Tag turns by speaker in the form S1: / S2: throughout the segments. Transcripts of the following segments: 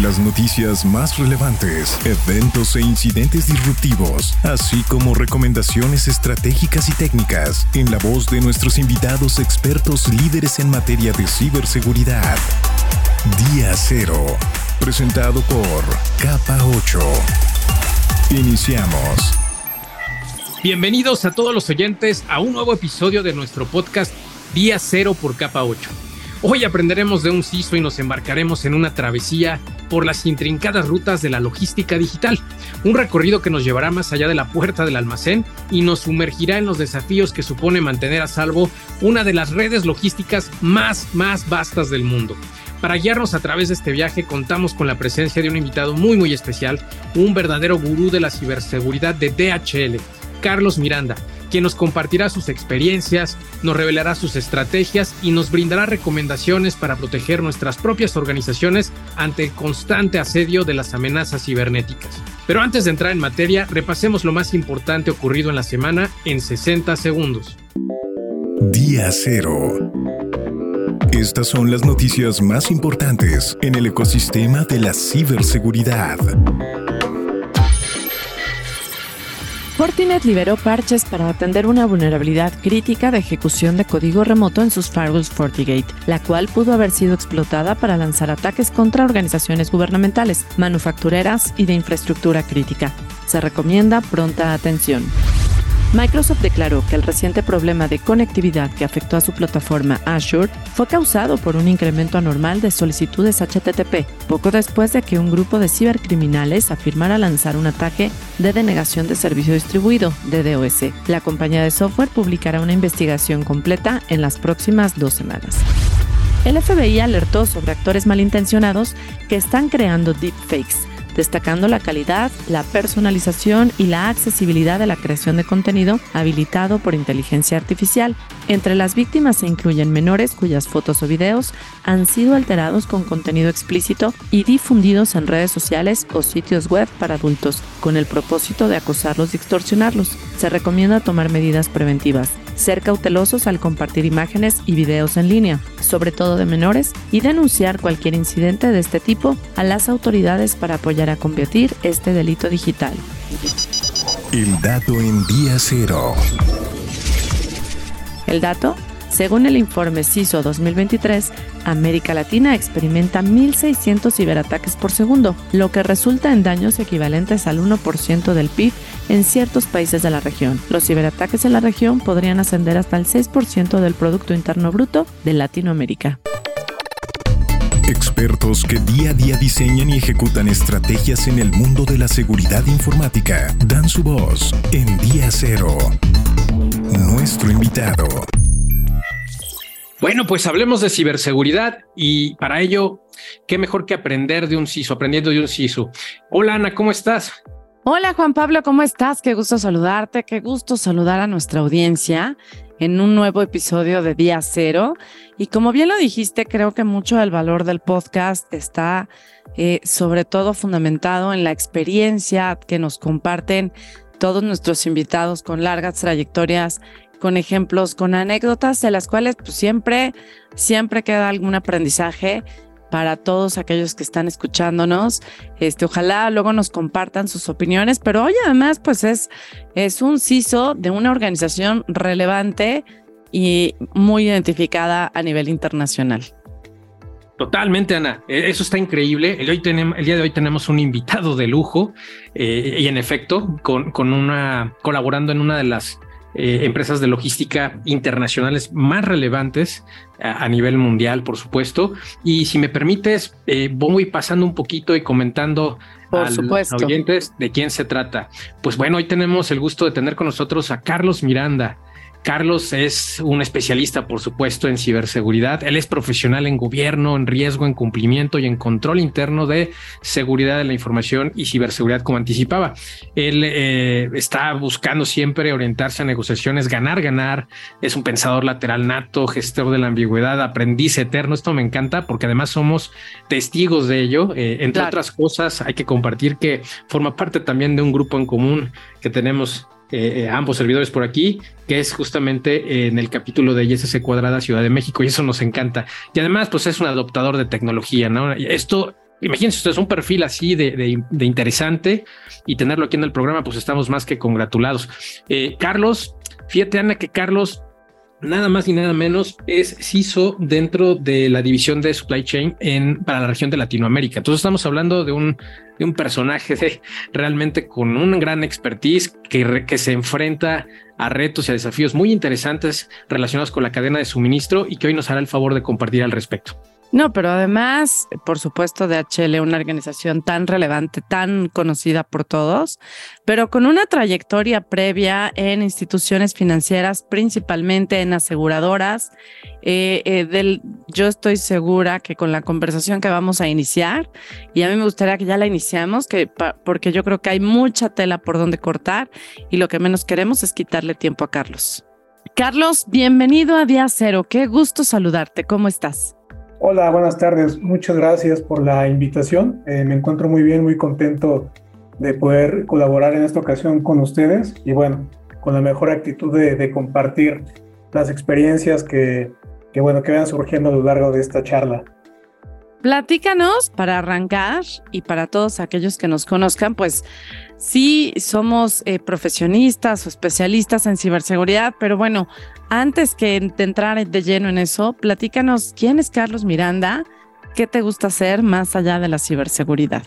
S1: Las noticias más relevantes, eventos e incidentes disruptivos, así como recomendaciones estratégicas y técnicas en la voz de nuestros invitados expertos líderes en materia de ciberseguridad. Día Cero, presentado por Capa 8. Iniciamos.
S2: Bienvenidos a todos los oyentes a un nuevo episodio de nuestro podcast Día Cero por Capa 8. Hoy aprenderemos de un CISO y nos embarcaremos en una travesía por las intrincadas rutas de la logística digital, un recorrido que nos llevará más allá de la puerta del almacén y nos sumergirá en los desafíos que supone mantener a salvo una de las redes logísticas más, más vastas del mundo. Para guiarnos a través de este viaje contamos con la presencia de un invitado muy muy especial, un verdadero gurú de la ciberseguridad de DHL, Carlos Miranda, quien nos compartirá sus experiencias, nos revelará sus estrategias y nos brindará recomendaciones para proteger nuestras propias organizaciones ante el constante asedio de las amenazas cibernéticas. Pero antes de entrar en materia, repasemos lo más importante ocurrido en la semana en 60 segundos.
S1: Día Cero. Estas son las noticias más importantes en el ecosistema de la ciberseguridad.
S3: Fortinet liberó parches para atender una vulnerabilidad crítica de ejecución de código remoto en sus firewalls FortiGate, la cual pudo haber sido explotada para lanzar ataques contra organizaciones gubernamentales, manufactureras y de infraestructura crítica. Se recomienda pronta atención. Microsoft declaró que el reciente problema de conectividad que afectó a su plataforma Azure fue causado por un incremento anormal de solicitudes HTTP, poco después de que un grupo de cibercriminales afirmara lanzar un ataque de denegación de servicio distribuido, DDoS. La compañía de software publicará una investigación completa en las próximas dos semanas. El FBI alertó sobre actores malintencionados que están creando deepfakes destacando la calidad, la personalización y la accesibilidad de la creación de contenido habilitado por inteligencia artificial. Entre las víctimas se incluyen menores cuyas fotos o videos han sido alterados con contenido explícito y difundidos en redes sociales o sitios web para adultos, con el propósito de acosarlos y extorsionarlos. Se recomienda tomar medidas preventivas ser cautelosos al compartir imágenes y videos en línea, sobre todo de menores, y denunciar cualquier incidente de este tipo a las autoridades para apoyar a combatir este delito digital.
S1: El dato en día cero.
S3: El dato según el informe CISO 2023, América Latina experimenta 1.600 ciberataques por segundo, lo que resulta en daños equivalentes al 1% del PIB en ciertos países de la región. Los ciberataques en la región podrían ascender hasta el 6% del Producto Interno Bruto de Latinoamérica.
S1: Expertos que día a día diseñan y ejecutan estrategias en el mundo de la seguridad informática dan su voz en Día Cero. Nuestro invitado.
S2: Bueno, pues hablemos de ciberseguridad y para ello, qué mejor que aprender de un CISO, aprendiendo de un CISO. Hola Ana, ¿cómo estás?
S3: Hola Juan Pablo, ¿cómo estás? Qué gusto saludarte, qué gusto saludar a nuestra audiencia en un nuevo episodio de Día Cero. Y como bien lo dijiste, creo que mucho del valor del podcast está eh, sobre todo fundamentado en la experiencia que nos comparten todos nuestros invitados con largas trayectorias con ejemplos, con anécdotas de las cuales pues, siempre, siempre queda algún aprendizaje para todos aquellos que están escuchándonos. Este, ojalá luego nos compartan sus opiniones, pero hoy además pues es, es un CISO de una organización relevante y muy identificada a nivel internacional.
S2: Totalmente, Ana. E, eso está increíble. El, hoy tenemos, el día de hoy tenemos un invitado de lujo eh, y en efecto, con, con una, colaborando en una de las eh, empresas de logística internacionales más relevantes a, nivel mundial, por supuesto. Y si me permites, eh, voy pasando un poquito y comentando
S3: a los
S2: oyentes de quién se trata. Pues bueno, hoy tenemos el gusto de tener con nosotros a Carlos Miranda. Carlos es un especialista, por supuesto, en ciberseguridad. Él es profesional en gobierno, en riesgo, en cumplimiento y en control interno de seguridad de la información y ciberseguridad, como anticipaba. Él eh, está buscando siempre orientarse a negociaciones, ganar, ganar. Es un pensador lateral nato, gestor de la ambigüedad, aprendiz eterno. Esto me encanta porque además somos testigos de ello. Eh, entre otras cosas, hay que compartir que forma parte también de un grupo en común que tenemos eh, ambos servidores por aquí, que es justamente en el capítulo de ISS Cuadrada Ciudad de México, y eso nos encanta. Y además, pues es un adoptador de tecnología, ¿no? Esto, imagínense ustedes, un perfil así de, interesante y tenerlo aquí en el programa, pues estamos más que congratulados. Eh, Carlos, fíjate, Ana, que Carlos nada más y nada menos es CISO dentro de la división de supply chain en, para la región de Latinoamérica. Entonces estamos hablando de un, de un personaje de, realmente con un gran expertise que, que se enfrenta a retos y a desafíos muy interesantes relacionados con la cadena de suministro y que hoy nos hará el favor de compartir al respecto.
S3: No, pero además, por supuesto, DHL, una organización tan relevante, tan conocida por todos, pero con una trayectoria previa en instituciones financieras, principalmente en aseguradoras. Eh, eh, yo estoy segura que con la conversación que vamos a iniciar, y a mí me gustaría que ya la iniciamos, que, porque yo creo que hay mucha tela por donde cortar y lo que menos queremos es quitarle tiempo a Carlos. Carlos, bienvenido a Día Cero. Qué gusto saludarte. ¿Cómo estás?
S4: Hola, buenas tardes. Muchas gracias por la invitación. Eh, me encuentro muy bien, muy contento de poder colaborar en esta ocasión con ustedes y bueno, con la mejor actitud de, compartir las experiencias que, que, bueno, que vayan surgiendo a lo largo de esta charla.
S3: Platícanos para arrancar y para todos aquellos que nos conozcan, pues sí somos eh, profesionistas o especialistas en ciberseguridad, pero bueno, antes que entrar de lleno en eso, platícanos quién es Carlos Miranda, qué te gusta hacer más allá de la ciberseguridad.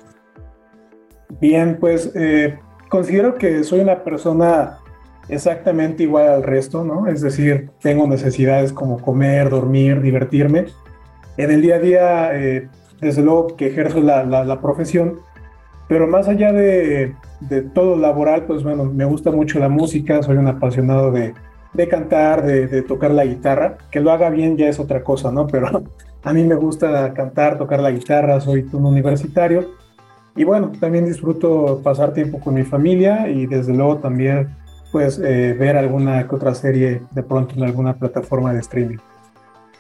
S4: Bien, pues eh, considero que soy una persona exactamente igual al resto, ¿no? Es decir, tengo necesidades como comer, dormir, divertirme. En el día a día, eh, desde luego que ejerzo la, profesión, pero más allá de, todo laboral, pues bueno, me gusta mucho la música, soy un apasionado de, de cantar, de, tocar la guitarra. Que lo haga bien ya es otra cosa, ¿no? Pero a mí me gusta cantar, tocar la guitarra, soy un universitario. Y bueno, también disfruto pasar tiempo con mi familia y desde luego también pues eh, ver alguna que otra serie de pronto en alguna plataforma de streaming.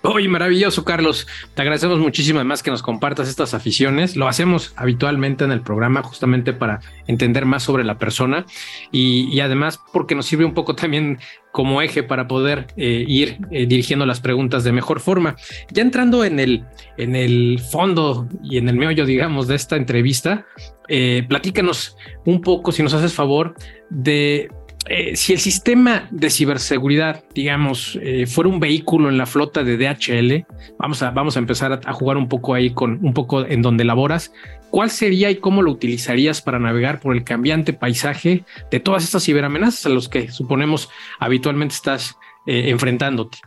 S2: Oye, maravilloso, Carlos. Te agradecemos muchísimo además que nos compartas estas aficiones. Lo hacemos habitualmente en el programa justamente para entender más sobre la persona y, además porque nos sirve un poco también como eje para poder eh, ir eh, dirigiendo las preguntas de mejor forma. Ya entrando en el, en el fondo y en el meollo, digamos, de esta entrevista, eh, platícanos un poco, si nos haces favor, de eh, si el sistema de ciberseguridad, digamos, eh, fuera un vehículo en la flota de DHL, vamos a, vamos a empezar a, jugar un poco ahí con un poco en donde laboras, ¿cuál sería y cómo lo utilizarías para navegar por el cambiante paisaje de todas estas ciberamenazas a los que suponemos habitualmente estás eh, enfrentándote?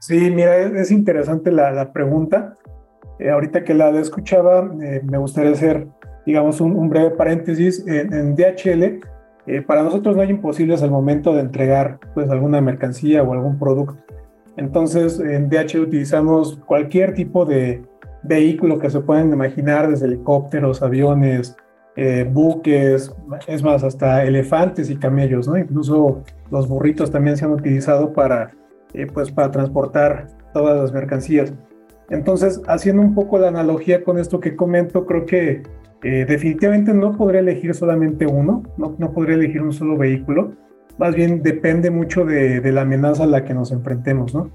S4: Sí, mira, es interesante la, pregunta. ahorita que la escuchaba, me gustaría hacer, digamos, un, breve paréntesis. en DHL, eh, para nosotros no hay imposibles al momento de entregar pues alguna mercancía o algún producto. Entonces en DHL utilizamos cualquier tipo de vehículo que se puedan imaginar, desde helicópteros, aviones, eh, buques, es más, hasta elefantes y camellos, ¿no? Incluso los burritos también se han utilizado para, eh, pues, para transportar todas las mercancías. Entonces, haciendo un poco la analogía con esto que comento, creo que eh, definitivamente no podría elegir solamente uno, no, no, podría elegir un solo vehículo, más bien depende mucho de, de, la amenaza a la que nos enfrentemos, ¿no?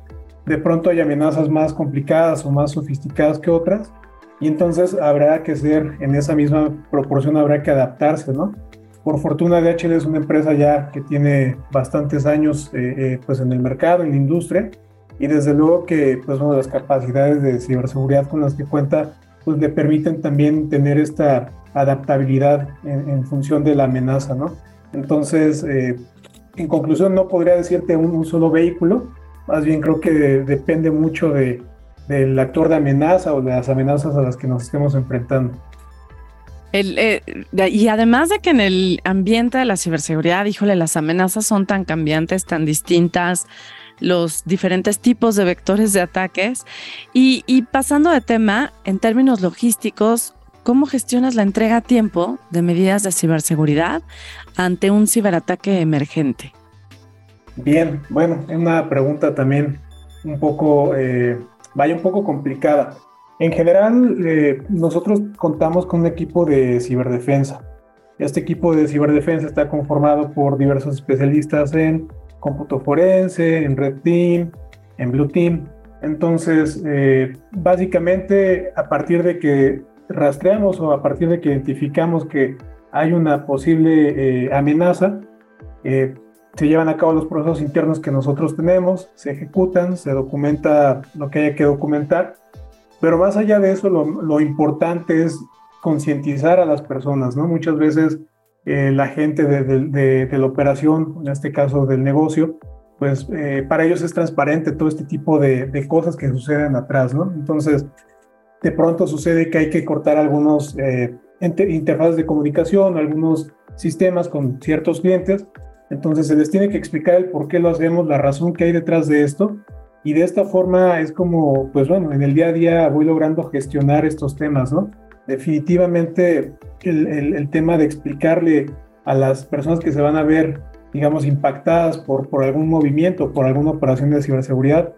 S4: De pronto hay amenazas más complicadas o más sofisticadas que otras, y entonces habrá que ser, en esa misma proporción habrá que adaptarse, ¿no? Por fortuna DHL es una empresa ya que tiene bastantes años eh, eh, pues en el mercado, en la industria, y desde luego que pues bueno, las capacidades de ciberseguridad con las que cuenta pues le permiten también tener esta adaptabilidad en, función de la amenaza, ¿no? Entonces, eh, en conclusión, no podría decirte un, solo vehículo, más bien creo que depende mucho de, del actor de amenaza o de las amenazas a las que nos estemos enfrentando.
S3: Eh, y además de que en el ambiente de la ciberseguridad, híjole, las amenazas son tan cambiantes, tan distintas, los diferentes tipos de vectores de ataques. Y, pasando de tema, en términos logísticos, ¿cómo gestionas la entrega a tiempo de medidas de ciberseguridad ante un ciberataque emergente?
S4: Bien, bueno, es una pregunta también un poco, eh, vaya un poco complicada. En general, eh, nosotros contamos con un equipo de ciberdefensa. Este equipo de ciberdefensa está conformado por diversos especialistas en cómputo forense, en Red Team, en Blue Team. Entonces, eh, básicamente, a partir de que rastreamos o a partir de que identificamos que hay una posible amenaza, se llevan a cabo los procesos internos que nosotros tenemos, se ejecutan, se documenta lo que haya que documentar, pero más allá de eso, lo, importante es concientizar a las personas, ¿no? Muchas veces eh, la gente de, la operación, en este caso del negocio, pues eh, para ellos es transparente todo este tipo de, cosas que suceden atrás, ¿no? Entonces, de pronto sucede que hay que cortar algunos eh, interfaces de comunicación, algunos sistemas con ciertos clientes entonces se les tiene que explicar el por qué lo hacemos, la razón que hay detrás de esto. Y de esta forma es como, pues bueno, en el día a día voy logrando gestionar estos temas, ¿no? Definitivamente el, tema de explicarle a las personas que se van a ver, digamos, impactadas por, algún movimiento, por alguna operación de ciberseguridad,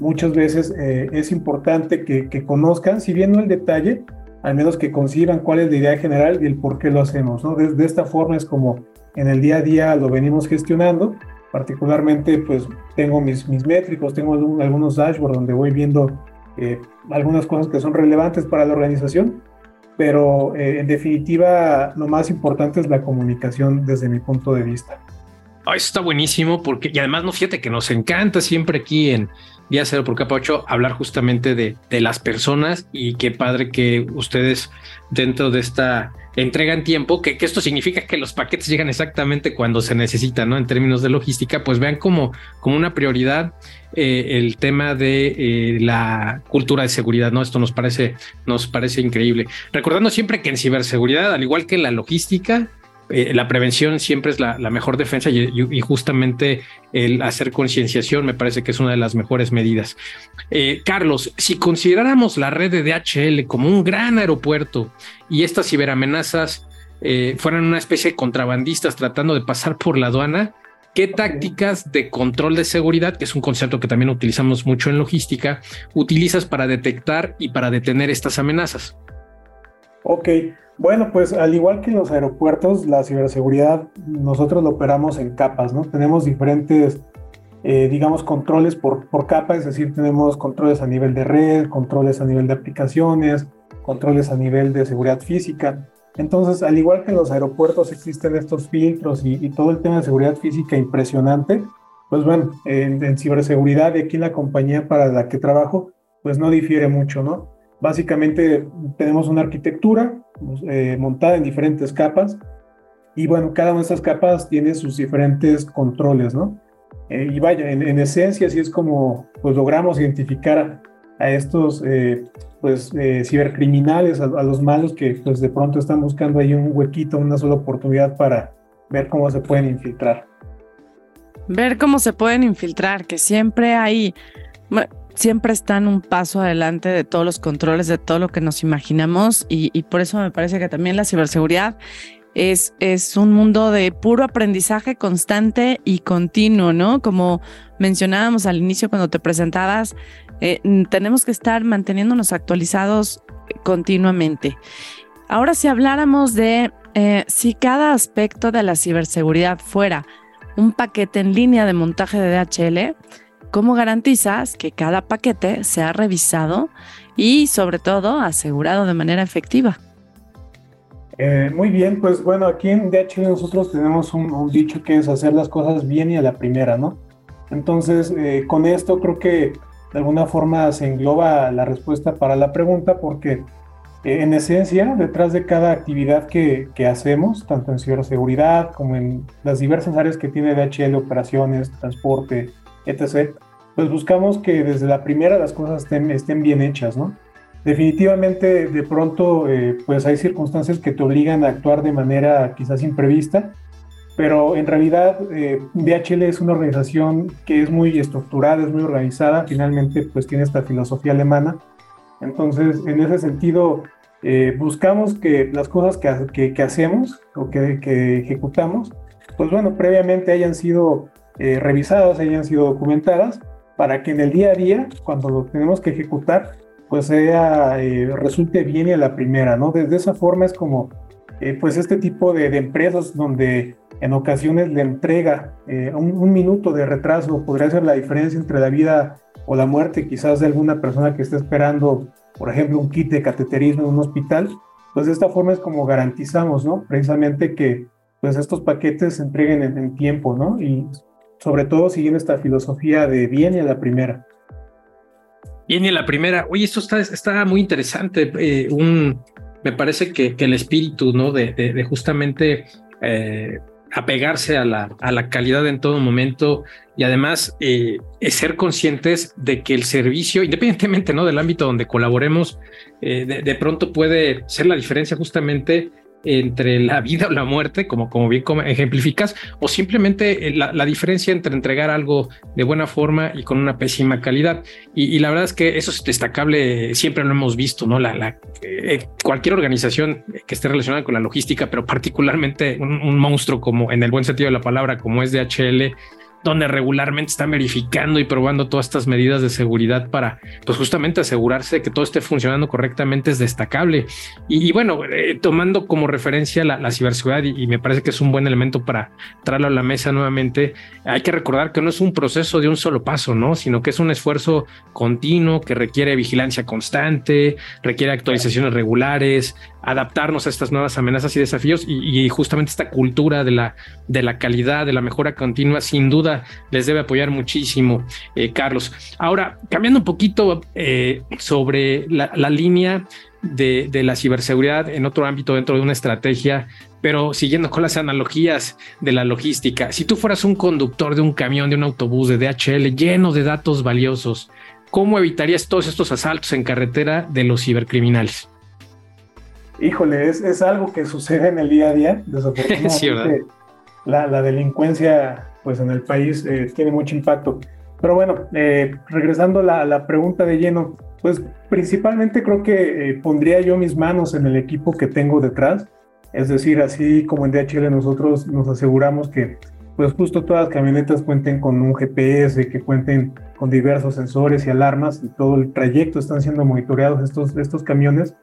S4: muchas veces eh, es importante que, conozcan, si bien no el detalle, al menos que conciban cuál es la idea general y el por qué lo hacemos. De, esta forma es como en el día a día lo venimos gestionando. Particularmente, pues tengo mis, mis métricos, tengo algunos dashboards donde voy viendo eh, algunas cosas que son relevantes para la organización, pero eh, en definitiva lo más importante es la comunicación desde mi punto de vista.
S2: Eso está buenísimo porque, y además no fíjate que nos encanta siempre aquí en Día Cero por Capa 8 hablar justamente de, de las personas y qué padre que ustedes dentro de esta entrega en tiempo, que, esto significa que los paquetes llegan exactamente cuando se necesitan, ¿no? En términos de logística, pues vean como, como una prioridad eh, el tema de eh, la cultura de seguridad, ¿no? Esto nos parece, nos parece increíble. Recordando siempre que en ciberseguridad, al igual que en la logística, eh, la prevención siempre es la, mejor defensa y, justamente el hacer concienciación me parece que es una de las mejores medidas. Eh, Carlos, si consideráramos la red de DHL como un gran aeropuerto y estas ciberamenazas eh, fueran una especie de contrabandistas tratando de pasar por la aduana, ¿qué tácticas de control de seguridad, que es un concepto que también utilizamos mucho en logística, utilizas para detectar y para detener estas amenazas?
S4: Ok, bueno, pues al igual que los aeropuertos, la ciberseguridad nosotros lo operamos en capas, ¿no? Tenemos diferentes, eh, digamos, controles por, por capa, es decir, tenemos controles a nivel de red, controles a nivel de aplicaciones, controles a nivel de seguridad física. Entonces, al igual que en los aeropuertos existen estos filtros y, todo el tema de seguridad física impresionante, pues bueno, en, en ciberseguridad y aquí en la compañía para la que trabajo, pues no difiere mucho, ¿no? Básicamente tenemos una arquitectura eh, montada en diferentes capas y bueno, cada una de estas capas tiene sus diferentes controles, ¿no? Eh, y vaya, en, esencia así es como pues logramos identificar a, estos eh, pues cibercriminales, a, a, los malos que pues de pronto están buscando ahí un huequito, una sola oportunidad para ver cómo se pueden infiltrar.
S3: Ver cómo se pueden infiltrar, que siempre hay siempre están un paso adelante de todos los controles, de todo lo que nos imaginamos y, por eso me parece que también la ciberseguridad es, es un mundo de puro aprendizaje constante y continuo, ¿no? Como mencionábamos al inicio cuando te presentabas, eh, tenemos que estar manteniéndonos actualizados continuamente. Ahora, si habláramos de eh, si cada aspecto de la ciberseguridad fuera un paquete en línea de montaje de DHL, ¿Cómo garantizas que cada paquete sea revisado y sobre todo asegurado de manera efectiva?
S4: Eh, muy bien, pues bueno, aquí en DHL nosotros tenemos un, dicho que es hacer las cosas bien y a la primera, ¿no? Entonces, eh, con esto creo que de alguna forma se engloba la respuesta para la pregunta porque eh, en esencia, detrás de cada actividad que, que, hacemos, tanto en ciberseguridad como en las diversas áreas que tiene DHL, operaciones, transporte, etc., pues buscamos que desde la primera las cosas estén, bien hechas, ¿no? definitivamente de pronto eh, pues hay circunstancias que te obligan a actuar de manera quizás imprevista, pero en realidad eh, es una organización que es muy estructurada, es muy organizada, finalmente pues tiene esta filosofía alemana, entonces en ese sentido eh, buscamos que las cosas que, que, hacemos o que, que, ejecutamos, pues bueno, previamente hayan sido eh, revisadas, hayan sido documentadas, para que en el día a día, cuando lo tenemos que ejecutar, pues sea, resulte bien y a la primera, ¿no? Desde esa forma es como, pues este tipo de, de empresas donde en ocasiones la entrega, eh, un, minuto de retraso podría ser la diferencia entre la vida o la muerte quizás de alguna persona que esté esperando, por ejemplo, un kit de cateterismo en un hospital. Pues de esta forma es como garantizamos, ¿no? Precisamente que pues estos paquetes se entreguen en, tiempo, ¿no? Y sobre todo siguiendo esta filosofía de bien y a la primera.
S2: Bien y a la primera. Oye, esto está, está muy interesante. Eh, un, me parece que, el espíritu, ¿no? De, justamente eh, apegarse a la, a la calidad en todo momento y además eh, ser conscientes de que el servicio, independientemente ¿no? del ámbito donde colaboremos, de, pronto puede ser la diferencia justamente entre la vida o la muerte, como, como bien ejemplificas, o simplemente eh, la, diferencia entre entregar algo de buena forma y con una pésima calidad. Y, la verdad es que eso es destacable, siempre lo hemos visto, ¿no? La, la eh, cualquier organización que esté relacionada con la logística, pero particularmente un, un monstruo como en el buen sentido de la palabra, como es DHL, donde regularmente están verificando y probando todas estas medidas de seguridad para, pues justamente asegurarse de que todo esté funcionando correctamente es destacable. Y, bueno, eh, tomando como referencia la, ciberseguridad, y, me parece que es un buen elemento para traerlo a la mesa nuevamente, hay que recordar que no es un proceso de un solo paso, ¿no? Sino que es un esfuerzo continuo que requiere vigilancia constante, requiere actualizaciones regulares, adaptarnos a estas nuevas amenazas y desafíos y, justamente esta cultura de la, de la calidad, de la mejora continua, sin duda les debe apoyar muchísimo, eh, Carlos. Ahora, cambiando un poquito eh, sobre la, línea de, de, la ciberseguridad en otro ámbito dentro de una estrategia, pero siguiendo con las analogías de la logística, si tú fueras un conductor de un camión, de un autobús, de DHL lleno de datos valiosos, ¿cómo evitarías todos estos asaltos en carretera de los cibercriminales?
S4: Híjole, es, es, algo que sucede en el día a día. Desafortunadamente, la, la, delincuencia pues en el país eh, tiene mucho impacto. Pero bueno, eh, regresando a la, pregunta de lleno, pues principalmente creo que eh, pondría yo mis manos en el equipo que tengo detrás. Es decir, así como en DHL nosotros nos aseguramos que pues justo todas las camionetas cuenten con un GPS, que cuenten con diversos sensores y alarmas y todo el trayecto están siendo monitoreados estos, estos camiones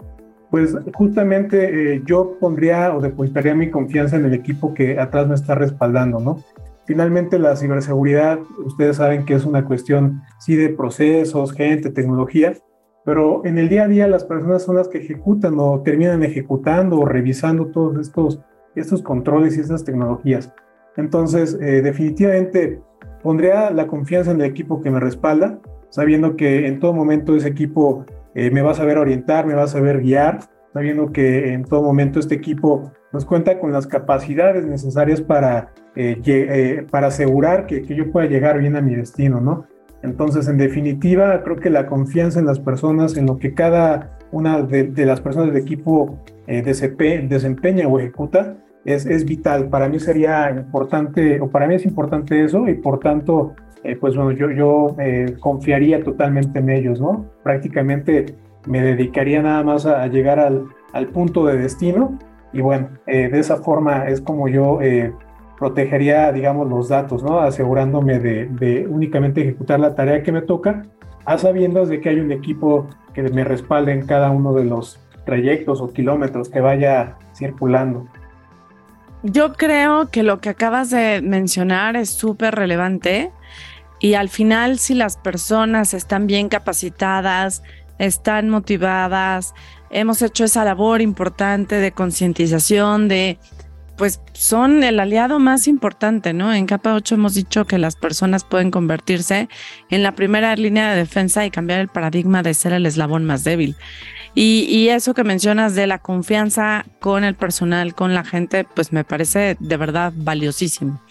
S4: pues justamente eh, yo pondría o depositaría mi confianza en el equipo que atrás me está respaldando, ¿no? Finalmente la ciberseguridad, ustedes saben que es una cuestión, sí, de procesos, gente, tecnología, pero en el día a día las personas son las que ejecutan o terminan ejecutando o revisando todos estos, estos controles y estas tecnologías. Entonces, eh, definitivamente pondría la confianza en el equipo que me respalda, sabiendo que en todo momento ese equipo eh, me va a saber orientar, me va a saber guiar, sabiendo que en todo momento este equipo nos cuenta con las capacidades necesarias para, eh, eh, para asegurar que, que, yo pueda llegar bien a mi destino, ¿no? Entonces, en definitiva, creo que la confianza en las personas, en lo que cada una de, las personas del equipo desempeña o ejecuta, es, es vital. Para mí sería importante, o para mí es importante eso, y por tanto, eh, pues bueno, yo, yo eh, confiaría totalmente en ellos, ¿no? Prácticamente me dedicaría nada más a, llegar al, al, punto de destino y bueno, eh, de esa forma es como yo protegería, digamos, los datos, ¿no? Asegurándome de, de, únicamente ejecutar la tarea que me toca, a sabiendas de que hay un equipo que me respalde en cada uno de los trayectos o kilómetros que vaya circulando.
S3: Yo creo que lo que acabas de mencionar es súper relevante y al final, si las personas están bien capacitadas, están motivadas, hemos hecho esa labor importante de concientización, de, pues son el aliado más importante, ¿no? En capa 8 hemos dicho que las personas pueden convertirse en la primera línea de defensa y cambiar el paradigma de ser el eslabón más débil. Y, y, eso que mencionas de la confianza con el personal, con la gente, pues me parece de verdad valiosísimo.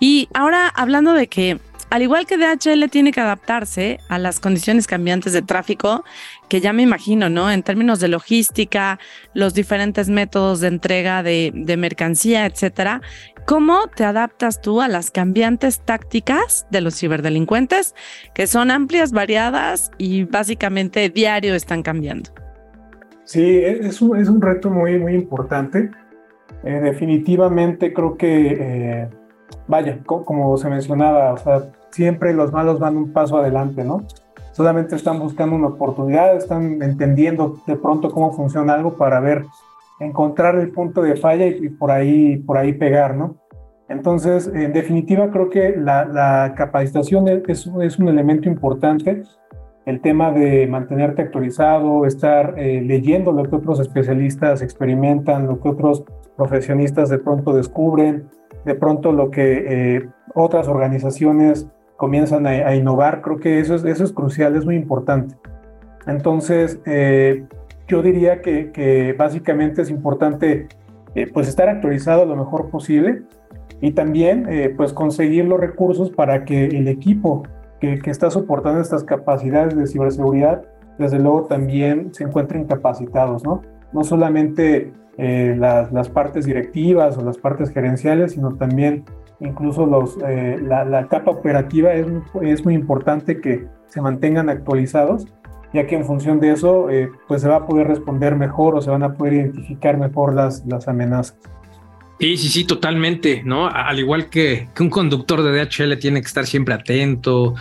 S3: Y ahora hablando de que al igual que DHL tiene que adaptarse a las condiciones cambiantes de tráfico, que ya me imagino, ¿no? En términos de logística, los diferentes métodos de entrega de, mercancía, etcétera. ¿Cómo te adaptas tú a las cambiantes tácticas de los ciberdelincuentes, que son amplias, variadas y básicamente diario están cambiando?
S4: Sí, es un, es un reto muy, muy importante. Eh, definitivamente creo que, eh, vaya, como se mencionaba, o sea, siempre los malos van un paso adelante, ¿no? Solamente están buscando una oportunidad, están entendiendo de pronto cómo funciona algo para ver encontrar el punto de falla y, por, ahí, por ahí pegar, ¿no? Entonces, en definitiva, creo que la, capacitación es, un elemento importante. El tema de mantenerte actualizado, estar eh, leyendo lo que otros especialistas experimentan, lo que otros profesionistas de pronto descubren, de pronto lo que eh, otras organizaciones comienzan a, innovar, creo que eso es, eso es crucial, es muy importante. Entonces, eh, yo diría que, básicamente es importante eh, pues estar actualizado lo mejor posible y también pues conseguir los recursos para que el equipo que, está soportando estas capacidades de ciberseguridad desde luego también se encuentren capacitados, ¿no? No solamente eh, las, partes directivas o las partes gerenciales, sino también incluso los, la, la, capa operativa es, es muy importante que se mantengan actualizados ya que en función de eso eh, pues se va a poder responder mejor o se van a poder identificar mejor las, las amenazas.
S2: Sí, sí, sí, totalmente, ¿no? Al igual que, que un conductor de DHL tiene que estar siempre atento,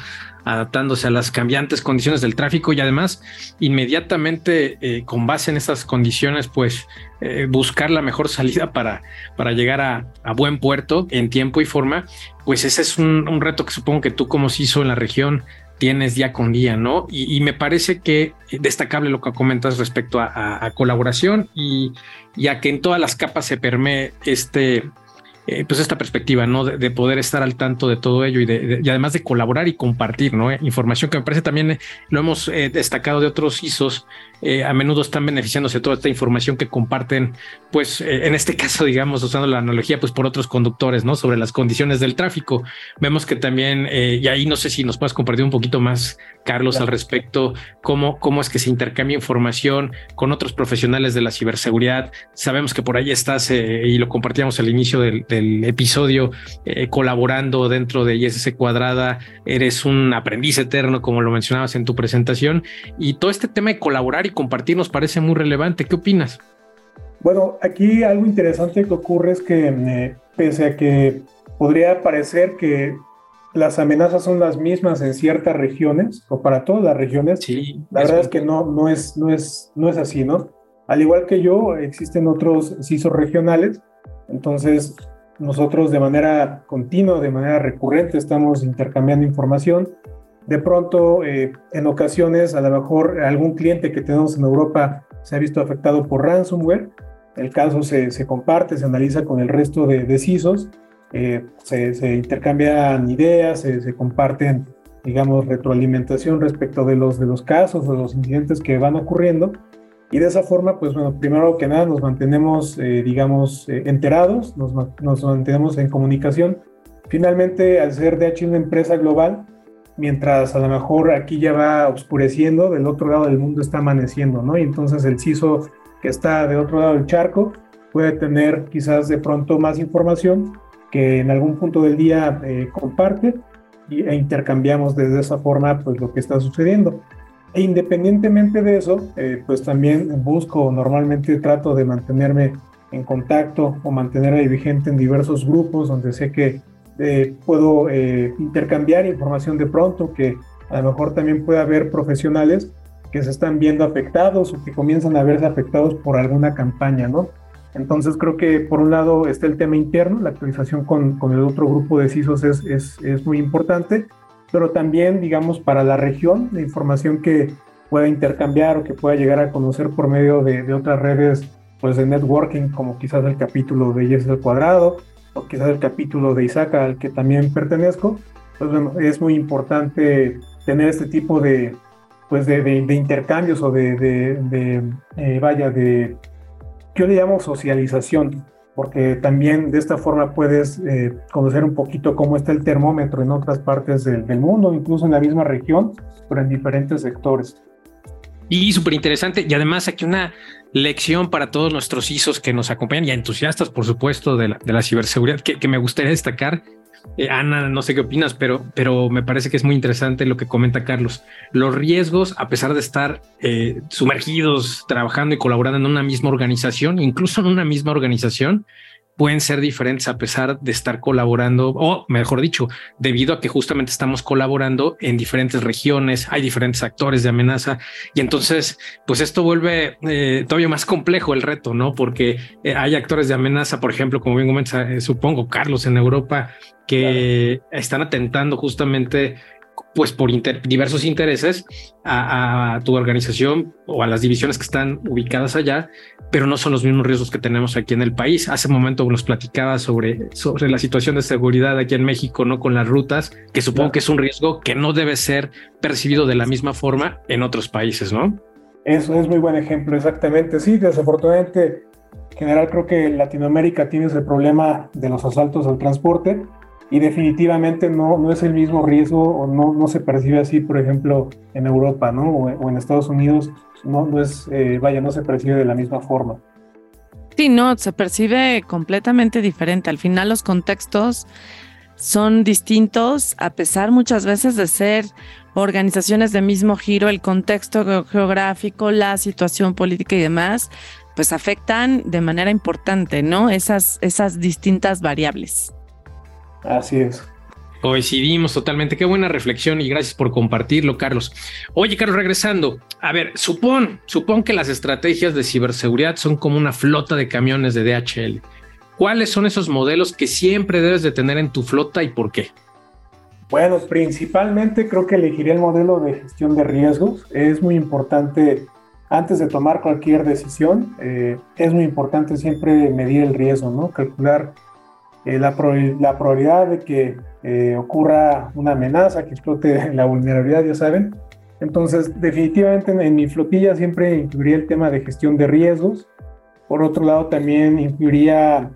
S2: adaptándose a las cambiantes condiciones del tráfico y además inmediatamente eh, con base en estas condiciones pues eh, buscar la mejor salida para, para llegar a, a, buen puerto en tiempo y forma pues ese es un, reto que supongo que tú como CISO en la región tienes día con día, ¿no? Y, me parece que destacable lo que comentas respecto a, colaboración y, y, a que en todas las capas se permee este, eh, pues esta perspectiva, ¿no? De, poder estar al tanto de todo ello y, de, y además de colaborar y compartir, ¿no? Información que me parece también eh, lo hemos eh, destacado de otros ISOs, a menudo están beneficiándose de toda esta información que comparten, pues en este caso, digamos, usando la analogía, pues por otros conductores, ¿no? Sobre las condiciones del tráfico. Vemos que también, y ahí no sé si nos puedes compartir un poquito más, Carlos, al respecto, cómo, cómo es que se intercambia información con otros profesionales de la ciberseguridad. Sabemos que por ahí estás y lo compartíamos al inicio del el episodio eh, colaborando dentro de ISS Cuadrada, eres un aprendiz eterno, como lo mencionabas en tu presentación, y todo este tema de colaborar y compartir nos parece muy relevante. ¿Qué opinas?
S4: Bueno, aquí algo interesante que ocurre es que eh, pese a que podría parecer que las amenazas son las mismas en ciertas regiones o para todas las regiones,
S2: sí,
S4: la verdad es que no, no, es, no, es, no es así, ¿no? Al igual que yo, existen otros CISOs regionales, entonces nosotros de manera continua, de manera recurrente, estamos intercambiando información. De pronto, eh, en ocasiones, a lo mejor algún cliente que tenemos en Europa se ha visto afectado por ransomware. El caso se, se comparte, se analiza con el resto de, de CISOs, eh, se, se, intercambian ideas, se, se, comparten, digamos, retroalimentación respecto de los, de los casos o los incidentes que van ocurriendo y de esa forma, pues bueno, primero que nada nos mantenemos, eh, digamos, eh, enterados, nos, nos, mantenemos en comunicación. Finalmente, al ser DH una empresa global, mientras a lo mejor aquí ya va oscureciendo, del otro lado del mundo está amaneciendo, ¿no? Y entonces el CISO que está de otro lado del charco puede tener quizás de pronto más información que en algún punto del día eh, comparte e intercambiamos desde esa forma pues lo que está sucediendo. E independientemente de eso, eh, pues también busco, normalmente trato de mantenerme en contacto o mantenerme vigente en diversos grupos donde sé que eh, puedo eh, intercambiar información de pronto, que a lo mejor también puede haber profesionales que se están viendo afectados o que comienzan a verse afectados por alguna campaña, ¿no? Entonces creo que por un lado está el tema interno, la actualización con, con el otro grupo de CISOs es, es, es muy importante, pero también, digamos, para la región, la información que pueda intercambiar o que pueda llegar a conocer por medio de, otras redes pues de networking, como quizás el capítulo de Yes al cuadrado, o quizás el capítulo de Isaaca al que también pertenezco, pues bueno, es muy importante tener este tipo de, pues de, de, intercambios o de, de eh, vaya, de, yo le llamo socialización, porque también de esta forma puedes eh, conocer un poquito cómo está el termómetro en otras partes del, mundo, incluso en la misma región, pero en diferentes sectores.
S2: Y súper interesante. Y además aquí una lección para todos nuestros ISOs que nos acompañan y entusiastas, por supuesto, de la, ciberseguridad, que, me gustaría destacar. Eh, Ana, no sé qué opinas, pero, pero me parece que es muy interesante lo que comenta Carlos. Los riesgos, a pesar de estar eh, sumergidos, trabajando y colaborando en una misma organización, incluso en una misma organización, pueden ser diferentes a pesar de estar colaborando, o mejor dicho, debido a que justamente estamos colaborando en diferentes regiones, hay diferentes actores de amenaza y entonces, pues esto vuelve eh, todavía más complejo el reto, ¿no? Porque eh, hay actores de amenaza, por ejemplo, como bien comenta, eh, supongo, Carlos, en Europa, que claro. están atentando justamente pues por inter diversos intereses a, a, tu organización o a las divisiones que están ubicadas allá, pero no son los mismos riesgos que tenemos aquí en el país. Hace un momento nos platicaba sobre, sobre la situación de seguridad aquí en México, ¿no? Con las rutas, que supongo que es un riesgo que no debe ser percibido de la misma forma en otros países, ¿no?
S4: Eso es muy buen ejemplo, exactamente. Sí, desafortunadamente, en general creo que Latinoamérica tiene ese problema de los asaltos al transporte y definitivamente no, no es el mismo riesgo o no, no se percibe así, por ejemplo, en Europa ¿no? o, en Estados Unidos, no, no es, eh, vaya, no se percibe de la misma forma.
S3: Sí, no, se percibe completamente diferente. Al final los contextos son distintos, a pesar muchas veces de ser organizaciones de mismo giro, el contexto geográfico, la situación política y demás, pues afectan de manera importante, ¿no? Esas, esas distintas variables.
S4: Así es.
S2: Coincidimos totalmente. Qué buena reflexión y gracias por compartirlo, Carlos. Oye, Carlos, regresando. A ver, supón, supón que las estrategias de ciberseguridad son como una flota de camiones de DHL. ¿Cuáles son esos modelos que siempre debes de tener en tu flota y por qué?
S4: Bueno, principalmente creo que elegiría el modelo de gestión de riesgos. Es muy importante, antes de tomar cualquier decisión, eh, es muy importante siempre medir el riesgo, ¿no? Calcular eh, la, prob la, probabilidad de que eh, ocurra una amenaza, que explote la vulnerabilidad, ya saben. Entonces, definitivamente en, en, mi flotilla siempre incluiría el tema de gestión de riesgos. Por otro lado, también incluiría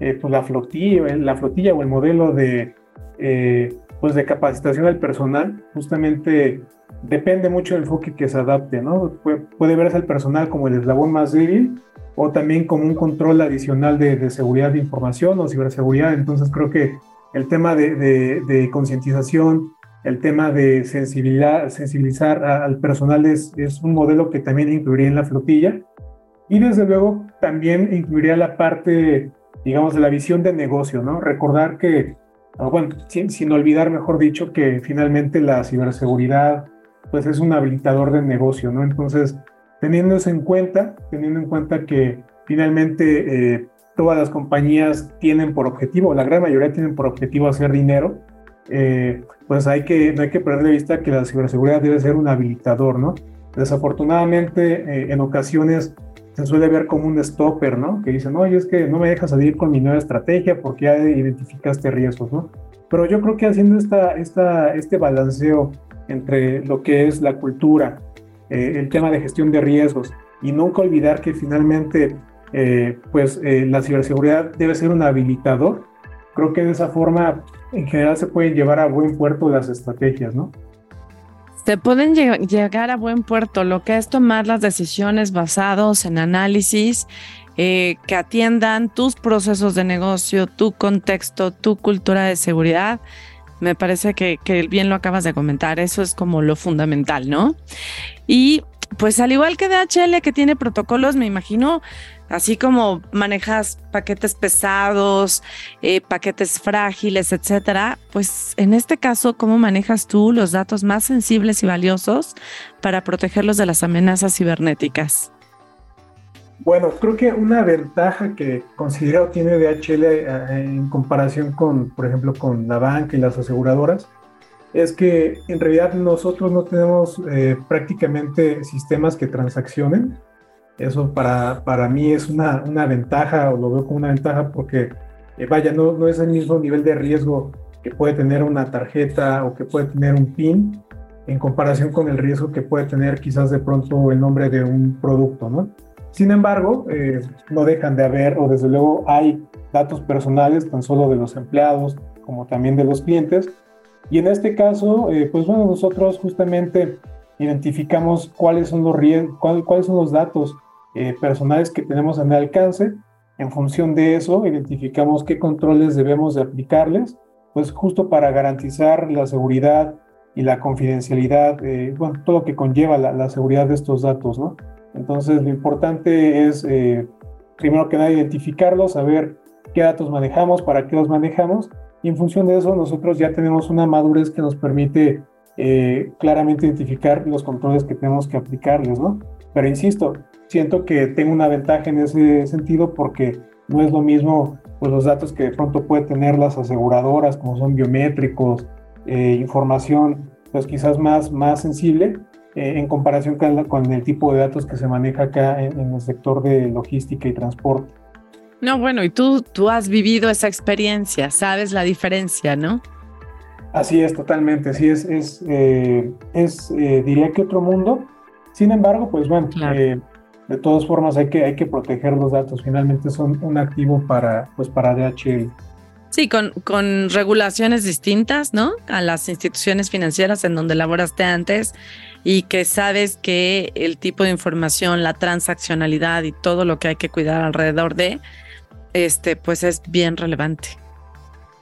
S4: eh, pues la, flotilla, la flotilla o el modelo de, eh, pues de capacitación al personal. Justamente depende mucho del enfoque que se adapte, ¿no? Puede, puede verse al personal como el eslabón más débil o también como un control adicional de, de, seguridad de información o ciberseguridad. Entonces creo que el tema de, de, de concientización, el tema de sensibilizar, sensibilizar al personal es, es, un modelo que también incluiría en la flotilla. Y desde luego también incluiría la parte, digamos, de la visión de negocio, ¿no? Recordar que, bueno, sin, sin olvidar, mejor dicho, que finalmente la ciberseguridad pues es un habilitador de negocio, ¿no? Entonces, teniendo eso en cuenta, teniendo en cuenta que finalmente eh, todas las compañías tienen por objetivo, la gran mayoría tienen por objetivo hacer dinero, eh, pues hay que, no hay que perder de vista que la ciberseguridad debe ser un habilitador, ¿no? Desafortunadamente, eh, en ocasiones se suele ver como un stopper, ¿no? Que dicen, oye, es que no me dejas salir con mi nueva estrategia porque ya identificaste riesgos, ¿no? Pero yo creo que haciendo esta, esta, este balanceo entre lo que es la cultura, eh, el tema de gestión de riesgos y nunca olvidar que finalmente eh, pues eh, la ciberseguridad debe ser un habilitador. Creo que de esa forma en general se pueden llevar a buen puerto las estrategias, ¿no?
S3: Se pueden lleg llegar a buen puerto, lo que es tomar las decisiones basados en análisis eh, que atiendan tus procesos de negocio, tu contexto, tu cultura de seguridad. Me parece que, que bien lo acabas de comentar, eso es como lo fundamental, ¿no? Y pues al igual que DHL que tiene protocolos, me imagino, así como manejas paquetes pesados, eh, paquetes frágiles, etcétera, pues en este caso, ¿cómo manejas tú los datos más sensibles y valiosos para protegerlos de las amenazas cibernéticas?
S4: Bueno, creo que una ventaja que considero tiene DHL eh, en comparación con, por ejemplo, con la banca y las aseguradoras, es que en realidad nosotros no tenemos eh, prácticamente sistemas que transaccionen. Eso para, para mí es una, una ventaja, o lo veo como una ventaja porque, eh, vaya, no, no es el mismo nivel de riesgo que puede tener una tarjeta o que puede tener un PIN en comparación con el riesgo que puede tener quizás de pronto el nombre de un producto, ¿no? Sin embargo, eh, no dejan de haber, o desde luego hay datos personales, tan solo de los empleados como también de los clientes. Y en este caso, eh, pues bueno, nosotros justamente identificamos cuáles son los, cuáles son los datos eh, personales que tenemos en el alcance. En función de eso, identificamos qué controles debemos de aplicarles, pues justo para garantizar la seguridad y la confidencialidad, eh, bueno, todo lo que conlleva la, la, seguridad de estos datos, ¿no? Entonces, lo importante es, eh, primero que nada, identificarlos, saber qué datos manejamos, para qué los manejamos, y en función de eso, nosotros ya tenemos una madurez que nos permite eh, claramente identificar los controles que tenemos que aplicarles, ¿no? Pero insisto, siento que tengo una ventaja en ese sentido porque no es lo mismo pues, los datos que de pronto pueden tener las aseguradoras, como son biométricos, eh, información pues quizás más, más sensible eh, en comparación con, el tipo de datos que se maneja acá en, el sector de logística y transporte.
S3: No, bueno, y tú, tú has vivido esa experiencia, sabes la diferencia, ¿no?
S4: Así es, totalmente, sí, es, es, eh, es diría que otro mundo. Sin embargo, pues bueno, de todas formas hay que, hay que proteger los datos, finalmente son un activo para, pues para DHL.
S3: Sí, con, con regulaciones distintas, ¿no? A las instituciones financieras en donde laboraste antes y que sabes que el tipo de información, la transaccionalidad y todo lo que hay que cuidar alrededor de, este, pues es bien relevante.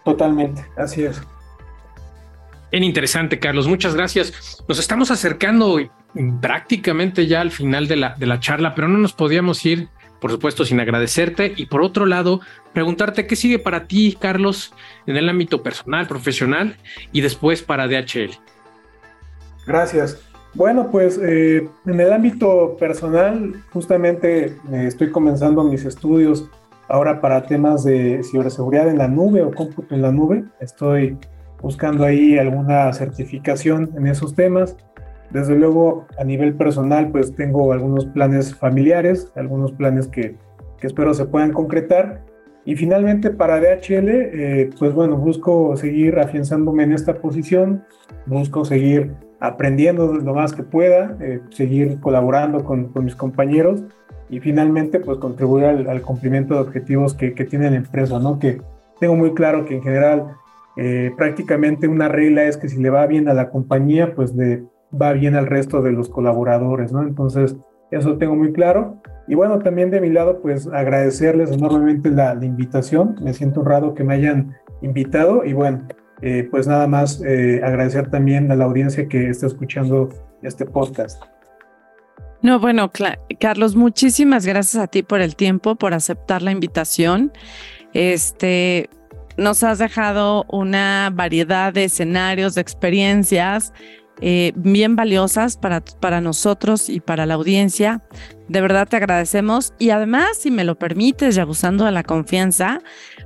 S4: Totalmente, así es.
S2: Bien interesante, Carlos. Muchas gracias. Nos estamos acercando prácticamente ya al final de la, de la charla, pero no nos podíamos ir por supuesto, sin agradecerte. Y por otro lado, preguntarte qué sigue para ti, Carlos, en el ámbito personal, profesional y después para DHL.
S4: Gracias. Bueno, pues eh, en el ámbito personal, justamente eh, estoy comenzando mis estudios ahora para temas de ciberseguridad en la nube o cómputo en la nube. Estoy buscando ahí alguna certificación en esos temas. Desde luego, a nivel personal, pues tengo algunos planes familiares, algunos planes que, que espero se puedan concretar. Y finalmente para DHL, eh, pues bueno, busco seguir afianzándome en esta posición, busco seguir aprendiendo lo más que pueda, eh, seguir colaborando con, con, mis compañeros y finalmente pues contribuir al, cumplimiento de objetivos que, que, tiene la empresa, ¿no? Que tengo muy claro que en general eh, prácticamente una regla es que si le va bien a la compañía, pues de va bien al resto de los colaboradores, ¿no? Entonces, eso tengo muy claro. Y bueno, también de mi lado, pues agradecerles enormemente la, invitación. Me siento honrado que me hayan invitado y bueno, eh, pues nada más eh, agradecer también a la audiencia que está escuchando este podcast.
S3: No, bueno, Carlos, muchísimas gracias a ti por el tiempo, por aceptar la invitación. Este, nos has dejado una variedad de escenarios, de experiencias eh, bien valiosas para, para nosotros y para la audiencia. De verdad te agradecemos y además, si me lo permites y abusando de la confianza,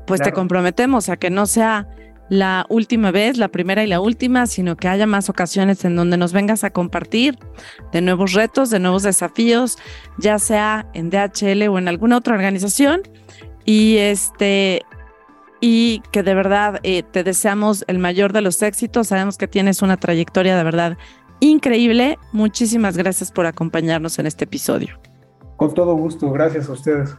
S3: pues te comprometemos a que no sea la última vez, la primera y la última, sino que haya más ocasiones en donde nos vengas a compartir de nuevos retos, de nuevos desafíos, ya sea en DHL o en alguna otra organización. Y este, y que de verdad eh, te deseamos el mayor de los éxitos. Sabemos que tienes una trayectoria de verdad increíble. Muchísimas gracias por acompañarnos en este episodio.
S4: Con todo gusto, gracias a ustedes.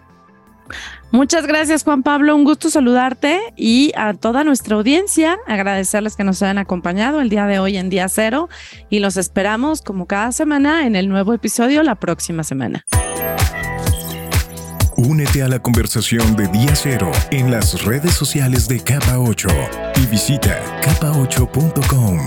S3: Muchas gracias Juan Pablo, un gusto saludarte y a toda nuestra audiencia, agradecerles que nos hayan acompañado el día de hoy en día cero y los esperamos como cada semana en el nuevo episodio la próxima semana.
S1: Únete a la conversación de Día Cero en las redes sociales de Capa 8 y visita capa8.com.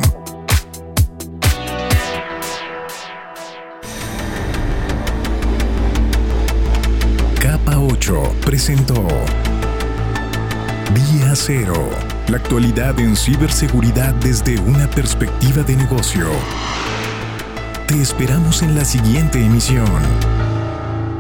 S1: Capa 8 presentó Día Cero, la actualidad en ciberseguridad desde una perspectiva de negocio. Te esperamos en la siguiente emisión.